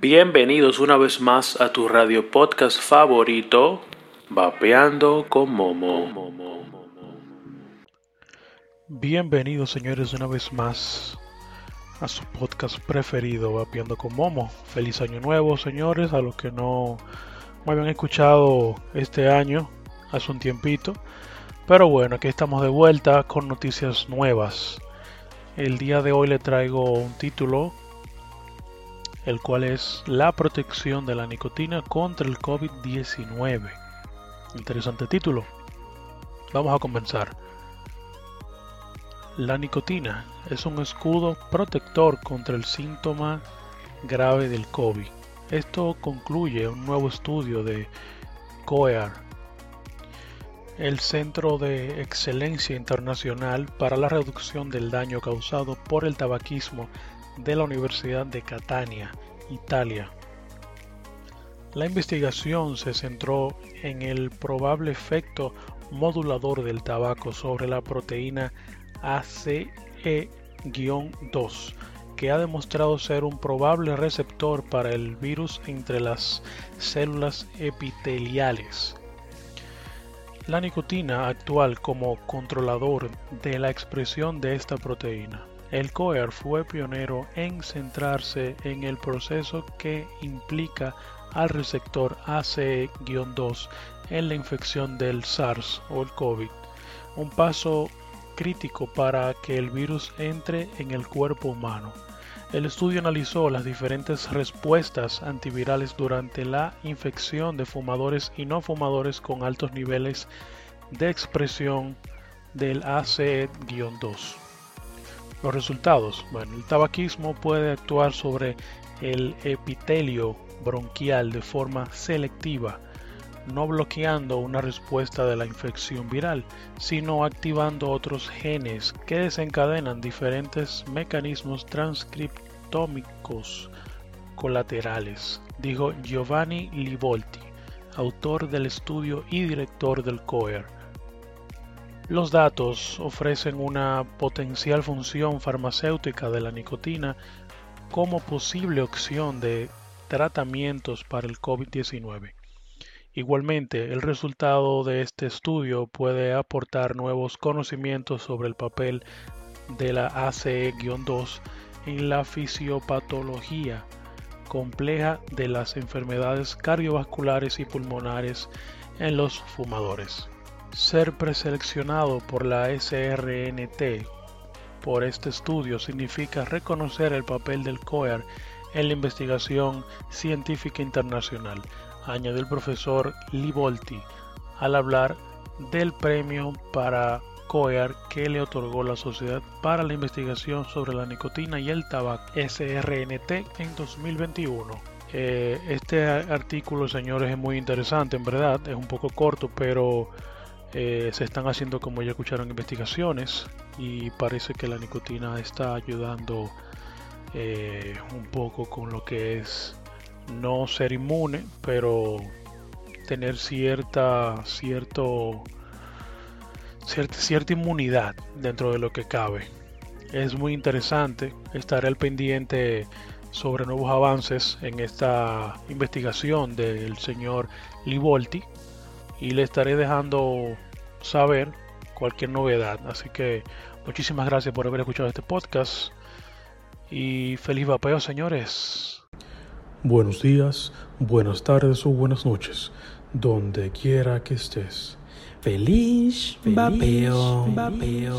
Bienvenidos una vez más a tu radio podcast favorito, Vapeando con Momo. Bienvenidos señores una vez más a su podcast preferido, Vapeando con Momo. Feliz año nuevo señores, a los que no me habían escuchado este año, hace un tiempito. Pero bueno, aquí estamos de vuelta con noticias nuevas. El día de hoy le traigo un título el cual es la protección de la nicotina contra el COVID-19. Interesante título. Vamos a comenzar. La nicotina es un escudo protector contra el síntoma grave del COVID. Esto concluye un nuevo estudio de COEAR, el Centro de Excelencia Internacional para la Reducción del Daño Causado por el Tabaquismo de la Universidad de Catania, Italia. La investigación se centró en el probable efecto modulador del tabaco sobre la proteína ACE-2, que ha demostrado ser un probable receptor para el virus entre las células epiteliales. La nicotina actúa como controlador de la expresión de esta proteína. El COER fue pionero en centrarse en el proceso que implica al receptor ACE-2 en la infección del SARS o el COVID, un paso crítico para que el virus entre en el cuerpo humano. El estudio analizó las diferentes respuestas antivirales durante la infección de fumadores y no fumadores con altos niveles de expresión del ACE-2. Los resultados. Bueno, el tabaquismo puede actuar sobre el epitelio bronquial de forma selectiva, no bloqueando una respuesta de la infección viral, sino activando otros genes que desencadenan diferentes mecanismos transcriptómicos colaterales, dijo Giovanni Livolti, autor del estudio y director del COER. Los datos ofrecen una potencial función farmacéutica de la nicotina como posible opción de tratamientos para el COVID-19. Igualmente, el resultado de este estudio puede aportar nuevos conocimientos sobre el papel de la ACE-2 en la fisiopatología compleja de las enfermedades cardiovasculares y pulmonares en los fumadores. Ser preseleccionado por la SRNT por este estudio significa reconocer el papel del COER en la investigación científica internacional, añadió el profesor Livolti al hablar del premio para COER que le otorgó la Sociedad para la Investigación sobre la Nicotina y el Tabaco SRNT en 2021. Eh, este artículo, señores, es muy interesante, en verdad, es un poco corto, pero eh, se están haciendo, como ya escucharon, investigaciones y parece que la nicotina está ayudando eh, un poco con lo que es no ser inmune, pero tener cierta, cierto, cierta, cierta inmunidad dentro de lo que cabe. Es muy interesante estar al pendiente sobre nuevos avances en esta investigación del señor Livolti y le estaré dejando saber cualquier novedad. Así que muchísimas gracias por haber escuchado este podcast y feliz vapeo, señores. Buenos días, buenas tardes o buenas noches, donde quiera que estés. Feliz, vapeo, vapeo.